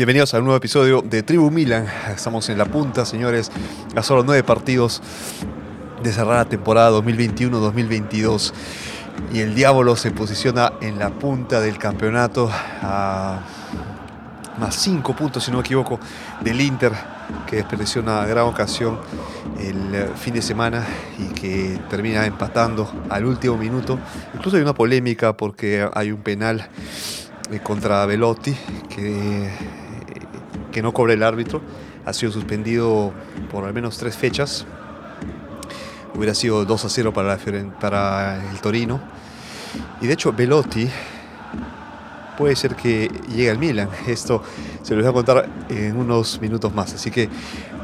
Bienvenidos a un nuevo episodio de Tribu Milan. Estamos en la punta, señores, a solo nueve partidos de cerrar la temporada 2021-2022. Y el Diablo se posiciona en la punta del campeonato a más cinco puntos, si no me equivoco, del Inter, que desperdició una gran ocasión el fin de semana y que termina empatando al último minuto. Incluso hay una polémica porque hay un penal eh, contra Velotti que que no cobre el árbitro. Ha sido suspendido por al menos tres fechas. Hubiera sido 2 a 0 para, el Torino. Y de hecho, Velotti puede ser que llegue al Milan. Esto se lo voy a contar en unos minutos más. Así que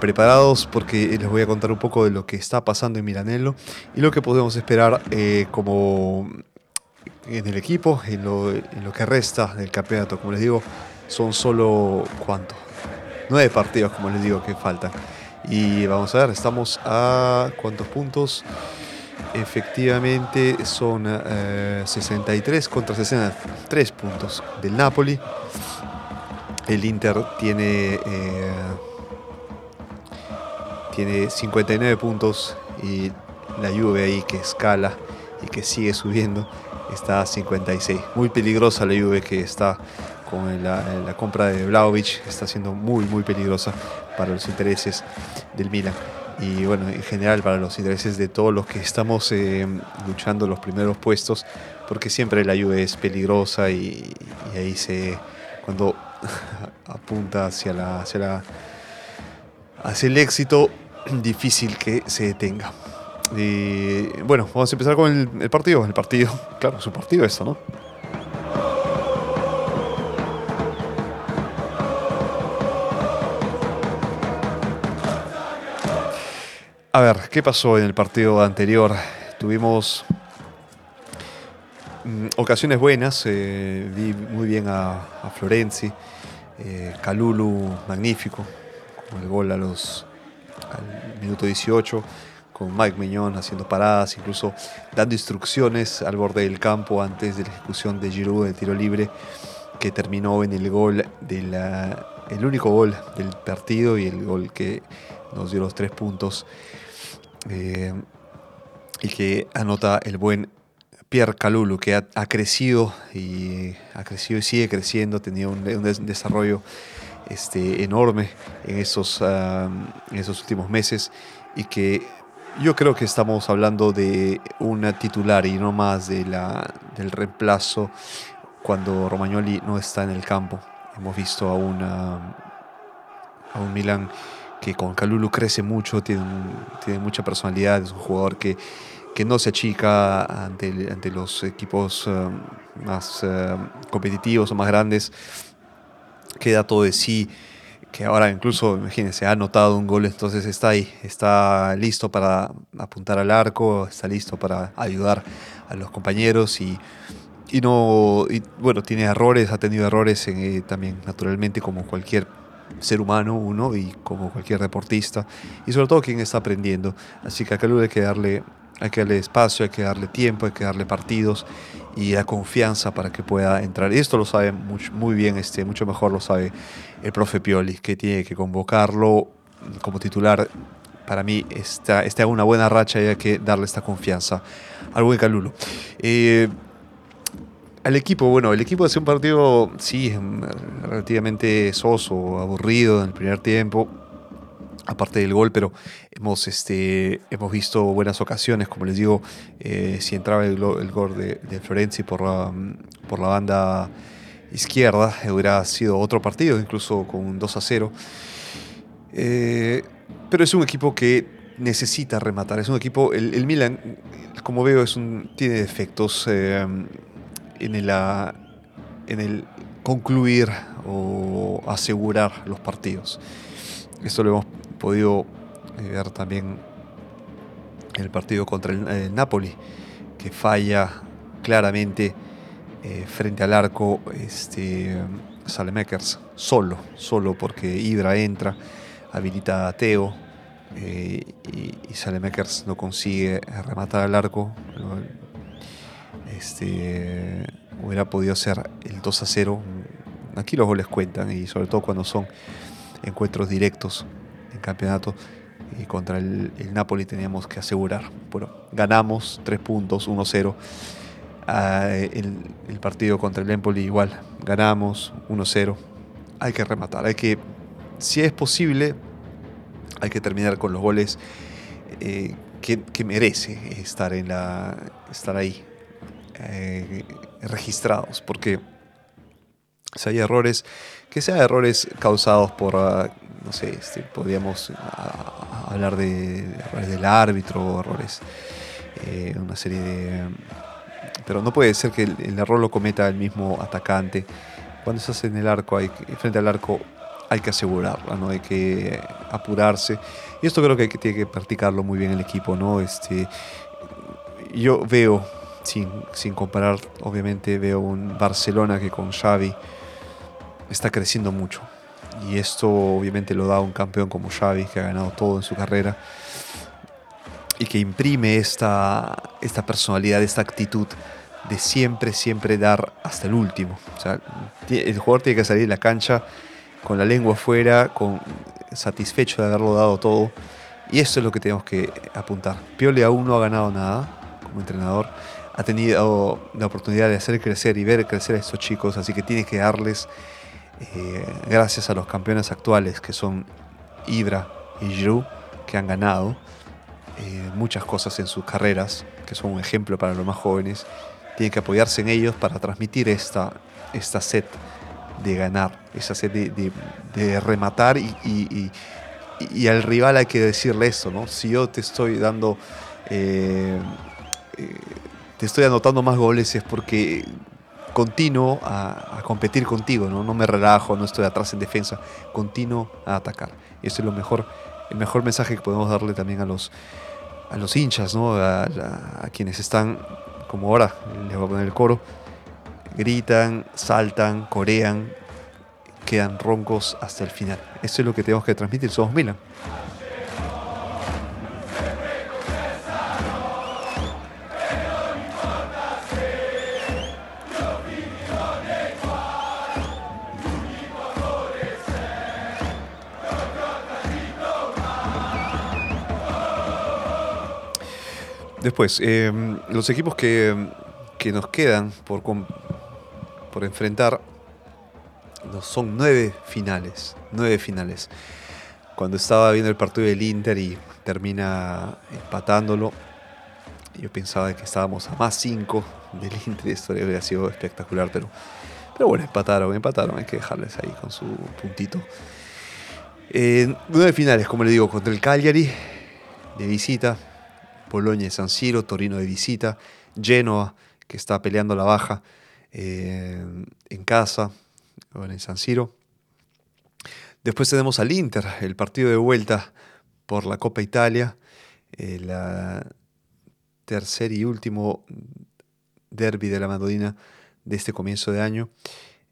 preparados porque les voy a contar un poco de lo que está pasando en Milanello y lo que podemos esperar eh, como en el equipo, en lo, en lo que resta del campeonato. Como les digo, son solo cuánto, nueve partidos, como les digo, que faltan. Y vamos a ver, estamos a cuántos puntos. Efectivamente son 63 eh, contra 63 puntos del Napoli. El Inter tiene, eh, tiene 59 puntos y la Juve ahí que escala y que sigue subiendo está a 56. Muy peligrosa la Juve que está con la, compra de Vlaovic está siendo muy, muy peligrosa para los intereses del Milan. Y bueno, en general para los intereses de todos los que estamos eh, luchando los primeros puestos, porque siempre la Juve es peligrosa y, ahí se, cuando apunta hacia, la, hacia, la, hacia el éxito, difícil que se detenga. Y bueno, vamos a empezar con el, partido. El partido, claro, su partido eso, ¿no? A ver, ¿qué pasó en el partido anterior? Tuvimos mm, ocasiones buenas, eh, vi muy bien a, Florenzi, eh, Calulu magnífico, con el gol a los, al minuto 18, con Mike Meñón haciendo paradas, incluso dando instrucciones al borde del campo antes de la ejecución de Giroud de tiro libre, que terminó en el gol el único gol del partido y el gol que nos dio los tres puntos eh, y que anota el buen Pierre Calulu, que ha, crecido y ha crecido y sigue creciendo, tenía un, un desarrollo este, enorme en esos, en esos últimos meses y que yo creo que estamos hablando de una titular y no más de la, del reemplazo cuando Romagnoli no está en el campo. Hemos visto a, una, a un Milan que con Calulu crece mucho, tiene, tiene mucha personalidad, es un jugador que, que no se achica ante, ante los equipos eh, más eh, competitivos o más grandes, queda todo de sí, que ahora incluso, imagínense, ha anotado un gol, entonces está ahí, está listo para apuntar al arco, está listo para ayudar a los compañeros y, y no, y, bueno, tiene errores, ha tenido errores eh, también naturalmente como cualquier ser humano uno y como cualquier deportista y sobre todo quien está aprendiendo. Así que a Calulu hay que darle, hay que darle espacio, hay que darle tiempo, hay que darle partidos y la confianza para que pueda entrar. Y esto lo sabe muy, muy bien, este, mucho mejor lo sabe el profe Pioli, que tiene que convocarlo como titular. Para mí está, está una buena racha y hay que darle esta confianza al buen Calulo. Eh, al equipo, bueno, el equipo hace un partido, sí, relativamente soso, aburrido en el primer tiempo, aparte del gol, pero hemos, este, hemos visto buenas ocasiones, como les digo, eh, si entraba el, gol de, Florenzi por la, por la banda izquierda, hubiera sido otro partido, incluso con un 2 a 0. Eh, pero es un equipo que necesita rematar, es un equipo, el, Milan, como veo, es un, tiene defectos. Eh, en el, en el concluir o asegurar los partidos. Esto lo hemos podido eh, ver también el partido contra el, Napoli, que falla claramente eh, frente al arco este, Salemekers, solo, solo porque Ibra entra, habilita a Teo eh, y, y Salemekers no consigue rematar al arco, este, hubiera podido ser el 2 a 0, aquí los goles cuentan y sobre todo cuando son encuentros directos campeonato y contra el, Napoli teníamos que asegurar. Bueno, ganamos 3 puntos, 1-0. Ah, el, partido contra el Empoli igual, ganamos 1-0. Hay que rematar, hay que, si es posible, hay que terminar con los goles eh, que, merece estar, en la, estar ahí, eh, registrados, porque si hay errores, que sean errores causados por, ah, no sé, este, podríamos ah, hablar de errores del árbitro, errores, eh, una serie de... Pero no puede ser que el, error lo cometa el mismo atacante. Cuando estás en el arco, hay, frente al arco, hay que asegurarla, ¿no? Hay que apurarse. Y esto creo que, tiene que practicarlo muy bien el equipo, ¿no? Este, yo veo, sin, sin comparar, obviamente, veo un Barcelona que con Xavi está creciendo mucho. Y esto obviamente lo da un campeón como Xavi, que ha ganado todo en su carrera. Y que imprime esta, esta personalidad, esta actitud de siempre, siempre dar hasta el último. O sea, el jugador tiene que salir de la cancha con la lengua afuera, con, satisfecho de haberlo dado todo. Y eso es lo que tenemos que apuntar. Pioli aún no ha ganado nada como entrenador. Ha tenido la oportunidad de hacer crecer y ver crecer a estos chicos, así que tiene que darles eh, gracias a los campeones actuales que son Ibra y Giroud, que han ganado eh, muchas cosas en sus carreras, que son un ejemplo para los más jóvenes, tiene que apoyarse en ellos para transmitir esta, esta sed de ganar, esa sed de, rematar y, y, al rival hay que decirle eso, ¿no? Si yo te estoy dando, eh, te estoy anotando más goles es porque continuo a, competir contigo, ¿no? no me relajo, no estoy atrás en defensa, continuo a atacar. Eso es lo mejor, el mejor mensaje que podemos darle también a los, a los hinchas, ¿no? a, quienes están, como ahora, les voy a poner el coro, gritan, saltan, corean, quedan roncos hasta el final. Eso es lo que tenemos que transmitir, somos Milan. Después, em, los equipos que, nos quedan por, por enfrentar son nueve finales. Nueve finales. Cuando estaba viendo el partido del Inter y termina empatándolo, yo pensaba que estábamos a más cinco del Inter. Esto habría sido espectacular, pero, pero bueno, empataron, empataron. Hay que dejarles ahí con su puntito. nueve finales, como le digo, contra el Cagliari de visita, Polonia y San Siro, Torino de visita, Genoa, que está peleando la baja eh, en casa, en San Siro. Después tenemos al Inter, el partido de vuelta por la Copa Italia, el eh, tercer y último derby de la Madonina de este comienzo de año.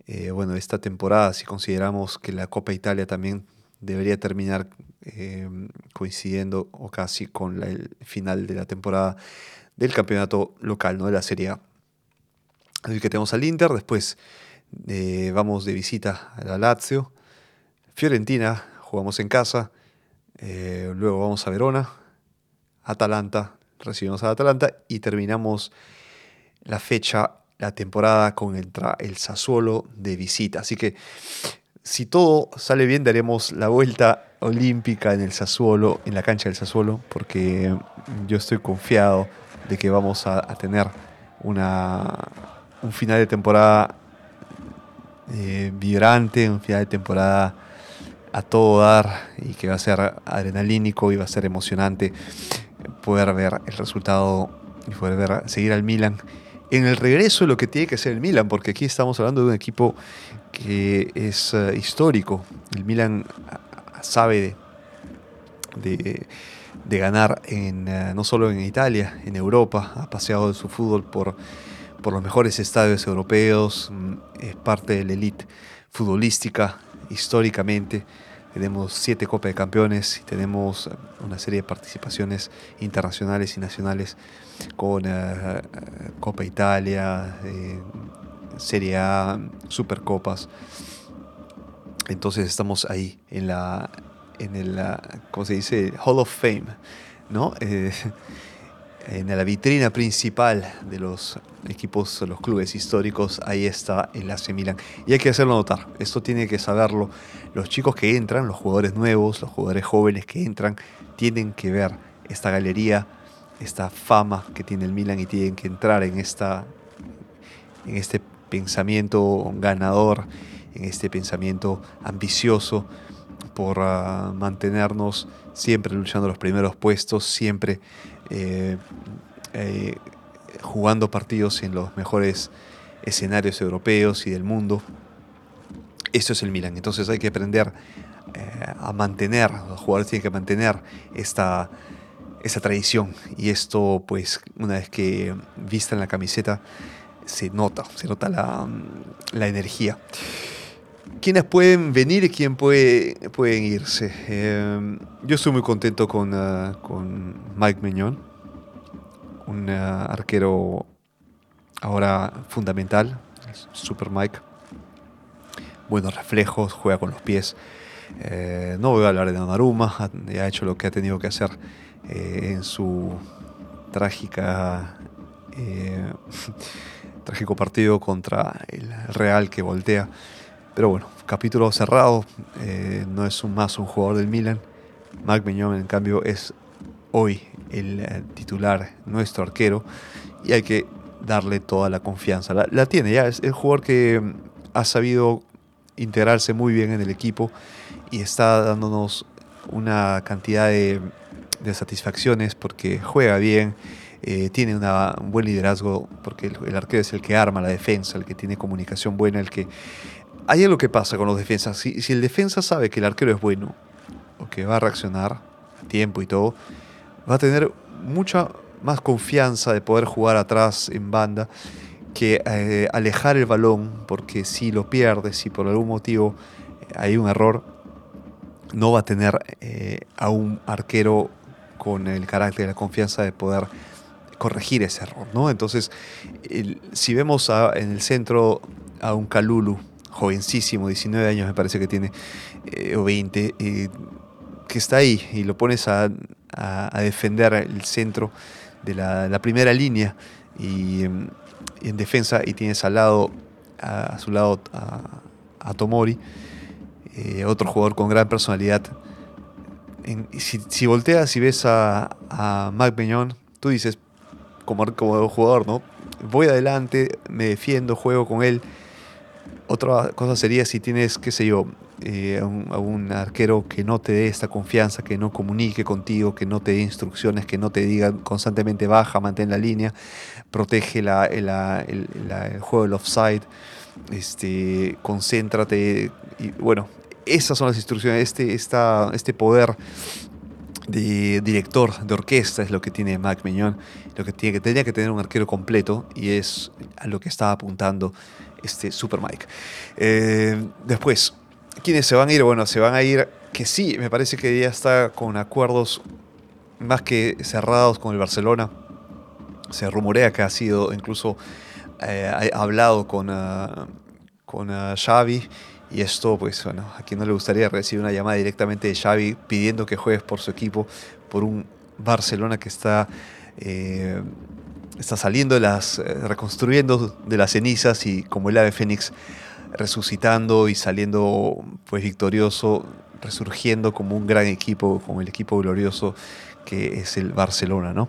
Eh, bueno, esta temporada, si consideramos que la Copa Italia también debería terminar eh, coincidiendo o casi con el final de la temporada del campeonato local, ¿no? de la Serie A. Así que tenemos al Inter, después eh, vamos de visita a la Lazio, Fiorentina, jugamos en casa, eh, luego vamos a Verona, Atalanta, recibimos a Atalanta y terminamos la fecha, la temporada con el, el Sassuolo de visita. Así que si todo sale bien, daremos la vuelta olímpica en el Sassuolo, en la cancha del Sassuolo, porque yo estoy confiado de que vamos a, tener una, un final de temporada eh, vibrante, un final de temporada a todo dar y que va a ser adrenalínico y va a ser emocionante poder ver el resultado y poder ver, seguir al Milan en el regreso lo que tiene que ser el Milan, porque aquí estamos hablando de un equipo que es eh, histórico. El Milan sabe de, ganar en, eh, no solo en Italia, en Europa, ha paseado de su fútbol por, por los mejores estadios europeos, mm, es parte de la elite futbolística históricamente. Tenemos siete Copas de Campeones y tenemos una serie de participaciones internacionales y nacionales con eh, Copa Italia, Serie A, Supercopas. Entonces estamos ahí en la, en el, ¿cómo se dice? Hall of Fame, ¿no? Eh, en la vitrina principal de los equipos, los clubes históricos, ahí está el AC Milan. Y hay que hacerlo notar, esto tiene que saberlo. Los chicos que entran, los jugadores nuevos, los jugadores jóvenes que entran, tienen que ver esta galería, esta fama que tiene el Milan y tienen que entrar en, esta, en este pensamiento ganador, en este pensamiento ambicioso por ah, mantenernos siempre luchando los primeros puestos, siempre eh, eh, jugando partidos en los mejores escenarios europeos y del mundo. Eso es el Milan. Entonces hay que aprender eh, a mantener, los jugadores tienen que mantener esta, esa tradición. Y esto, pues, una vez que vistan la camiseta, se nota, se nota la, la energía. ¿Quiénes pueden venir y quién puede, pueden irse? Eh, yo estoy muy contento con, uh, con Mike Meñón, un uh, arquero ahora fundamental, Super Mike. Buenos reflejos, juega con los pies. Eh, no voy a hablar de Donnarumma, ha hecho lo que ha tenido que hacer eh, en su trágica trágico partido contra el Real que voltea. Pero bueno, capítulo cerrado, eh, no es un más un jugador del Milan. Marc Meñón, en cambio, es hoy el eh, titular, nuestro arquero, y hay que darle toda la confianza. La, tiene ya, es el jugador que mm, ha sabido integrarse muy bien en el equipo y está dándonos una cantidad de, satisfacciones porque juega bien, eh, tiene un buen liderazgo, porque el, el, arquero es el que arma la defensa, el que tiene comunicación buena, el que hay algo que pasa con los defensas. Si, el defensa sabe que el arquero es bueno, o que va a reaccionar a tiempo y todo, va a tener mucha más confianza de poder jugar atrás en banda que eh, alejar el balón, porque si lo pierde, si por algún motivo eh, hay un error, no va a tener eh, a un arquero con el carácter y la confianza de poder corregir ese error. ¿no? Entonces, si vemos en el centro a un Calulu, jovencísimo, 19 años me parece que tiene, eh, o 20, eh, que está ahí y lo pones a, defender el centro de la, primera línea y, en defensa y tienes al lado, a, su lado a, Tomori, eh, otro jugador con gran personalidad. si, volteas y ves a, a Mac Peñón, tú dices, como, como jugador, ¿no? Voy adelante, me defiendo, juego con él otra cosa sería si tienes, qué sé yo, eh, a, un, arquero que no te dé esta confianza, que no comunique contigo, que no te dé instrucciones, que no te diga constantemente baja, mantén la línea, protege la, el, juego del offside, este, concéntrate. Y bueno, esas son las instrucciones, este, esta, este poder de director de orquesta es lo que tiene Mac Meñón, lo que tiene que tenía que tener un arquero completo y es a lo que estaba apuntando este Super Mike. Eh, después, ¿quiénes se van a ir? Bueno, se van a ir, que sí, me parece que ya está con acuerdos más que cerrados con el Barcelona. Se rumorea que ha sido incluso eh, hablado con, uh, con uh, Xavi. Y esto, pues bueno, a quien no le gustaría recibir una llamada directamente de Xavi pidiendo que juegues por su equipo, por un Barcelona que está eh, está saliendo de las, eh, reconstruyendo de las cenizas y como el ave fénix resucitando y saliendo pues victorioso, resurgiendo como un gran equipo, como el equipo glorioso que es el Barcelona, ¿no?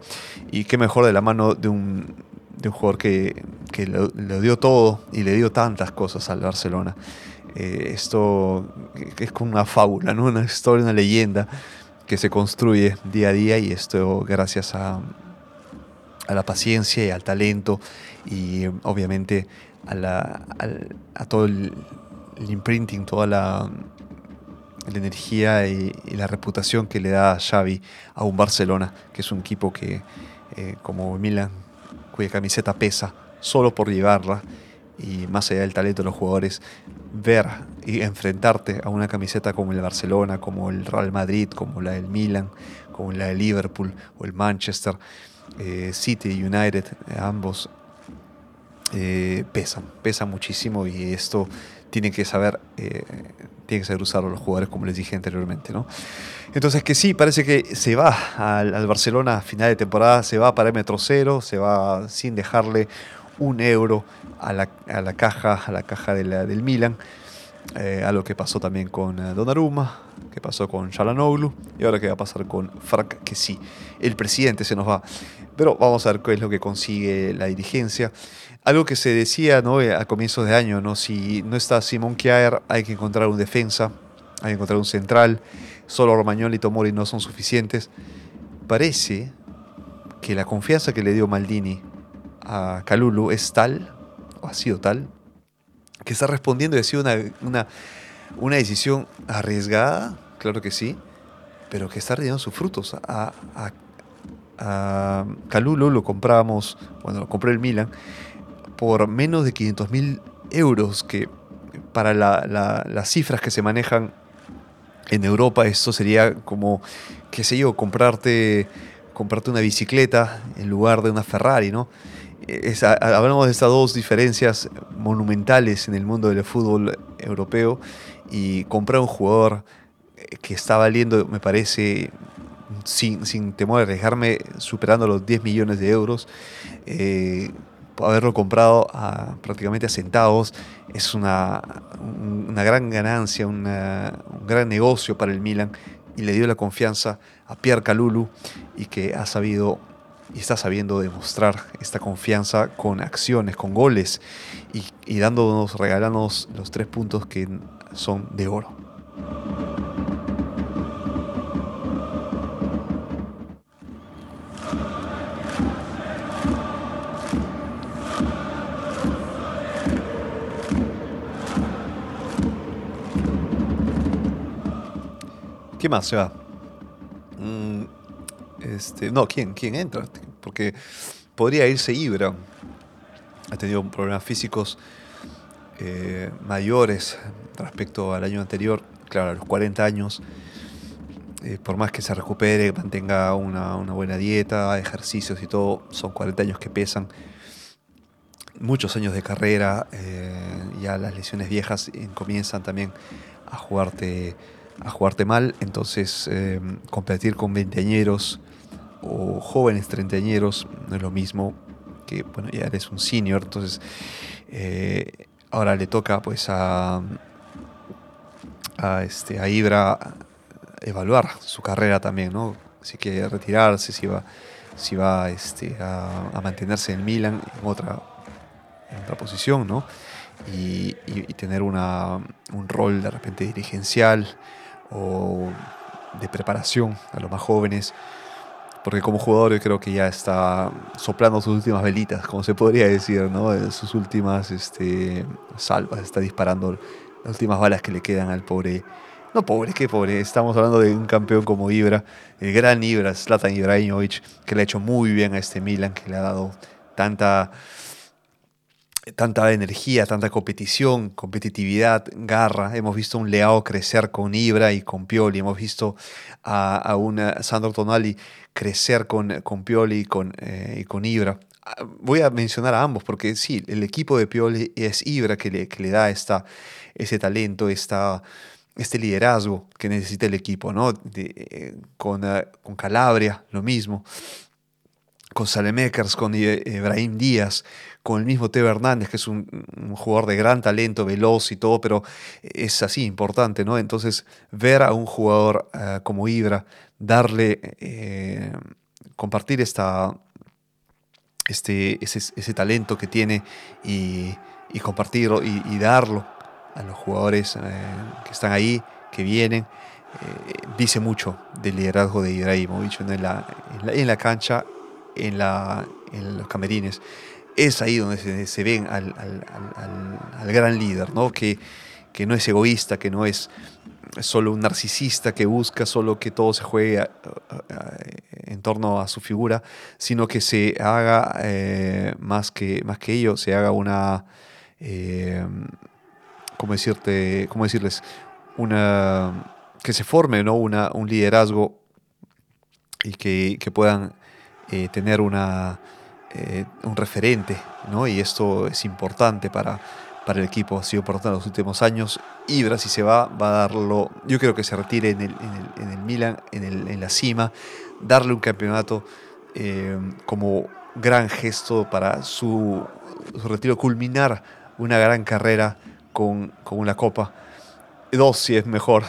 Y qué mejor de la mano de un, de un jugador que, que lo, dio todo y le dio tantas cosas al Barcelona. Eh, esto es como una fábula, ¿no? Una historia, una leyenda que se construye día a día y esto gracias a, a la paciencia y al talento y obviamente a, la, a, todo el, imprinting, toda la, la energía y, la reputación que le da Xavi a un Barcelona, que es un equipo que, eh, como Milan, cuya camiseta pesa solo por llevarla y más allá del talento de los jugadores, ver y enfrentarte a una camiseta como el Barcelona, como el Real Madrid, como la del Milan, como la del Liverpool o el Manchester, eh, City United, ambos eh, pesan, pesan muchísimo y esto tienen que saber, eh, tienen que saber usarlo los jugadores, como les dije anteriormente. ¿no? Entonces que sí, parece que se va al, Barcelona a final de temporada, se va para metro cero, se va sin dejarle un euro a la, caja, a la caja del Milan. Eh, a lo que pasó también con eh, Donnarumma, que pasó con Shalanoglu y ahora que va a pasar con Frank, que sí, el presidente se nos va. Pero vamos a ver qué es lo que consigue la dirigencia. Algo que se decía ¿no? Eh, a comienzos de año, ¿no? si no está Simón Kjaer, hay que encontrar un defensa, hay que encontrar un central, solo Romagnoli y Tomori no son suficientes. Parece que la confianza que le dio Maldini a Calulu es tal, o ha sido tal, que está respondiendo y ha sido una, una, decisión arriesgada, claro que sí, pero que está rindiendo sus frutos. A, Calulo lo compramos, bueno, lo compré el Milan, por menos de 500 mil euros, que para las cifras que se manejan en Europa, esto sería como, qué sé yo, comprarte, comprarte una bicicleta en lugar de una Ferrari, ¿no? hablamos de estas dos diferencias monumentales en el mundo del fútbol europeo y comprar un jugador que está valiendo, me parece, sin, sin temor a arriesgarme, superando los 10 millones de euros. Eh, haberlo comprado a, prácticamente a centavos es una, una gran ganancia, un gran negocio para el Milan y le dio la confianza a Pierre Calulu y que ha sabido y está sabiendo demostrar esta confianza con acciones, con goles y, dándonos, regalándonos los tres puntos que son de oro. ¿Qué más se va? Este, no, ¿quién, ¿quién entra? Porque podría irse Ibra. Ha tenido problemas físicos eh, mayores respecto al año anterior. Claro, a los 40 años. Eh, por más que se recupere, mantenga una, buena dieta, ejercicios y todo, son 40 años que pesan. Muchos años de carrera, eh, ya las lesiones viejas comienzan también a jugarte, a jugarte mal. Entonces, competir con veinteañeros o jóvenes treintañeros, no es lo mismo que, bueno, ya eres un senior, entonces eh, ahora le toca pues a, a, este, a Ibra evaluar su carrera también, ¿no? Si quiere retirarse, si va, si va este, a, mantenerse en Milan en otra, otra posición, ¿no? Y, y, tener una, un rol de repente dirigencial o de preparación a los más jóvenes porque como jugador yo creo que ya está soplando sus últimas velitas, como se podría decir, ¿no? Sus últimas este, salvas, está disparando las últimas balas que le quedan al pobre. No pobre, qué pobre. Estamos hablando de un campeón como Ibra, el gran Ibra, Zlatan Ibrahimovic, que le ha hecho muy bien a este Milan, que le ha dado tanta tanta energía, tanta competición, competitividad, garra. Hemos visto un Leao crecer con Ibra y con Pioli. Hemos visto a, a un Sandro Tonali crecer con, con Pioli y con, eh, y con Ibra. Ah, voy a mencionar a ambos porque sí, el equipo de Pioli es Ibra que le, que le da esta, ese talento, esta, este liderazgo que necesita el equipo. ¿no? Eh, con, eh, con Calabria, lo mismo con Salemekers, con Ibrahim Díaz, con el mismo Teo Hernández, que es un, jugador de gran talento, veloz y todo, pero es así importante, ¿no? Entonces, ver a un jugador eh, como Ibra, darle, eh, compartir esta, este, ese, talento que tiene y, compartirlo y, darlo a los jugadores eh, que están ahí, que vienen, dice mucho del liderazgo de Ibrahimovic en la, en la, en la cancha en, la, los camerines, es ahí donde se, se ven al, gran líder, ¿no? Que, no es egoísta, que no es solo un narcisista que busca solo que todo se juegue en torno a su figura, sino que se haga eh, más, que, más que ello, se haga una, eh, ¿cómo, decirte, cómo decirles? Una, que se forme ¿no? un liderazgo y que puedan eh, tener una, eh, un referente, ¿no? Y esto es importante para, para el equipo, ha sido importante en los últimos años. Ibra, si se va, va a darlo, yo creo que se retire en el, en el, Milan, en, la cima, darle un campeonato eh, como gran gesto para su, retiro, culminar una gran carrera con, con una copa. Dos, si es mejor,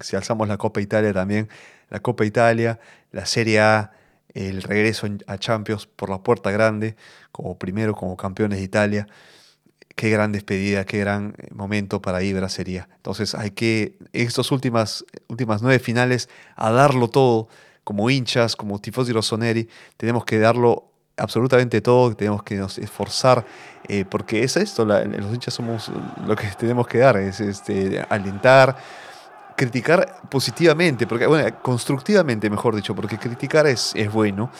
si alzamos la Copa Italia también, la Copa Italia, la Serie A, el regreso a Champions por la puerta grande, como primero, como campeones de Italia. Qué gran despedida, qué gran eh, momento para Ibra sería. Entonces hay que, estas últimas, últimas nueve finales, a darlo todo, como hinchas, como tifosi rossoneri, tenemos que darlo absolutamente todo, tenemos que nos esforzar, eh, porque es esto, los hinchas somos lo que tenemos que dar, es este, alentar, criticar positivamente, porque, bueno, constructivamente, mejor dicho, porque criticar es, es bueno.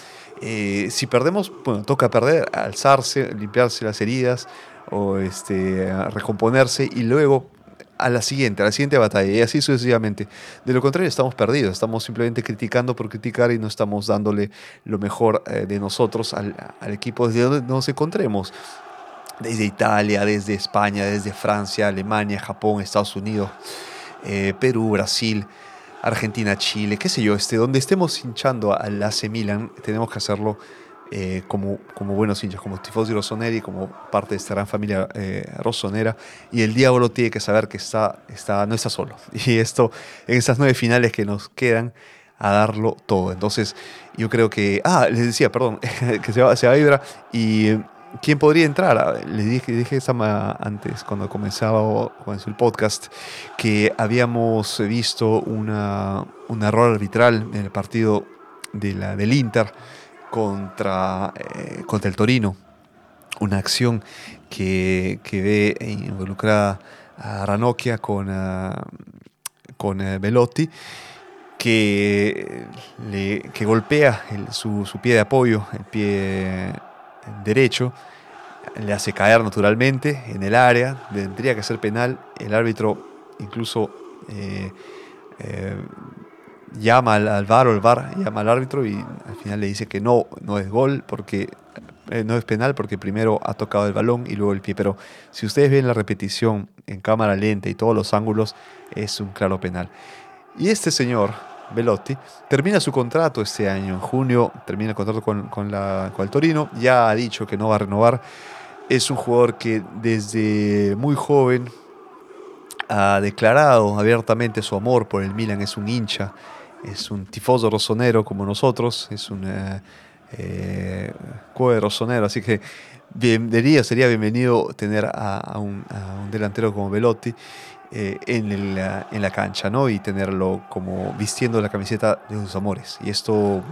Eh, si perdemos, bueno, toca perder, alzarse, limpiarse las heridas o este, recomponerse y luego a la siguiente, a la siguiente batalla y así sucesivamente. De lo contrario, estamos perdidos, estamos simplemente criticando por criticar y no estamos dándole lo mejor eh, de nosotros al, al equipo desde donde nos encontremos. Desde Italia, desde España, desde Francia, Alemania, Japón, Estados Unidos. Eh, Perú, Brasil, Argentina, Chile, qué sé yo, este, donde estemos hinchando al AC Milan, tenemos que hacerlo eh, como, como buenos hinchas, como tifosi rossoneri, como parte de esta gran familia eh, rossonera. Y el diablo tiene que saber que está, está, no está solo. Y esto, en estas nueve finales que nos quedan, a darlo todo. Entonces, yo creo que. Ah, les decía, perdón, que se va, se va a Ibra y ¿Quién podría entrar? Le dije, antes, cuando comenzaba el podcast, que habíamos visto un error arbitral en el partido del Inter contra, eh, contra el Torino. Una acción que, que ve involucrada a Ranocchia con, uh, con uh, Velotti que, golpea su, pie de apoyo, el pie derecho, le hace caer naturalmente en el área, tendría que ser penal, el árbitro incluso eh, eh, llama al, VAR o el VAR llama al árbitro y al final le dice que no, no es gol porque eh, no es penal porque primero ha tocado el balón y luego el pie, pero si ustedes ven la repetición en cámara lenta y todos los ángulos es un claro penal. Y este señor, Velotti, termina su contrato este año. En junio termina el contrato con, la, con el Torino. Ya ha dicho que no va a renovar. Es un jugador que desde muy joven ha declarado abiertamente su amor por el Milan. Es un hincha, es un tifoso rosonero como nosotros. Es un eh, eh rosonero. Así que sería bienvenido tener a, un, a un delantero como Velotti. Eh, en, el, en, la cancha, ¿no? Y tenerlo como vistiendo la camiseta de sus amores. Y esto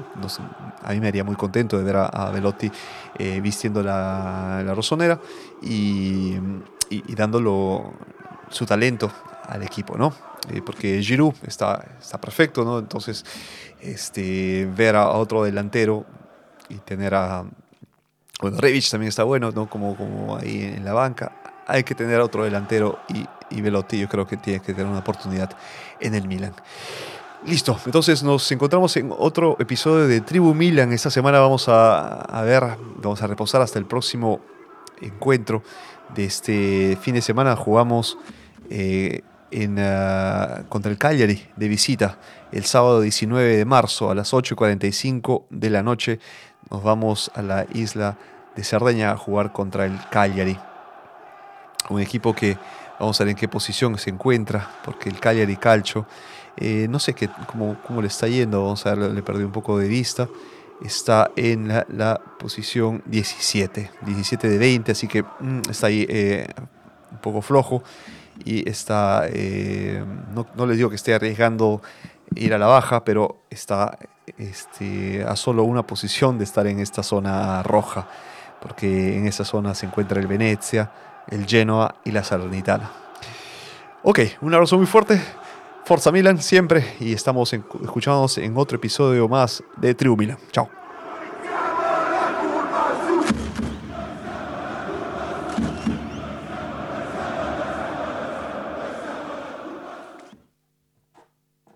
a mí me haría muy contento de ver a, Velotti eh, vistiendo la, la rosonera y, y, dándolo su talento al equipo, ¿no? Eh, porque Giroud está, está perfecto, ¿no? Entonces, este, ver a otro delantero y tener a... Bueno, Revich también está bueno, ¿no? Como, como ahí en la banca. Hay que tener a otro delantero y y Velotti yo creo que tiene que tener una oportunidad en el Milan. Listo, entonces nos encontramos en otro episodio de Tribu Milan. Esta semana vamos a, ver, vamos a reposar hasta el próximo encuentro de este fin de semana. Jugamos eh, en, ah, contra el Cagliari de visita el sábado 19 de marzo a las 8.45 de la noche. Nos vamos a la isla de Cerdeña a jugar contra el Cagliari. Un equipo que Vamos a ver en qué posición se encuentra, porque el Cagliari Calcio, eh, no sé qué, cómo, cómo, le está yendo, vamos a ver, le perdí un poco de vista. Está en la, posición 17, 17 de 20, así que mm, está ahí eh, un poco flojo y está, eh, no, no, les digo que esté arriesgando ir a la baja, pero está este, a solo una posición de estar en esta zona roja, porque en esa zona se encuentra el Venecia, el Genoa y la Salernitana. Ok, un abrazo muy fuerte. Forza Milan siempre y estamos escuchándonos en otro episodio más de Tribu Milan. Chao.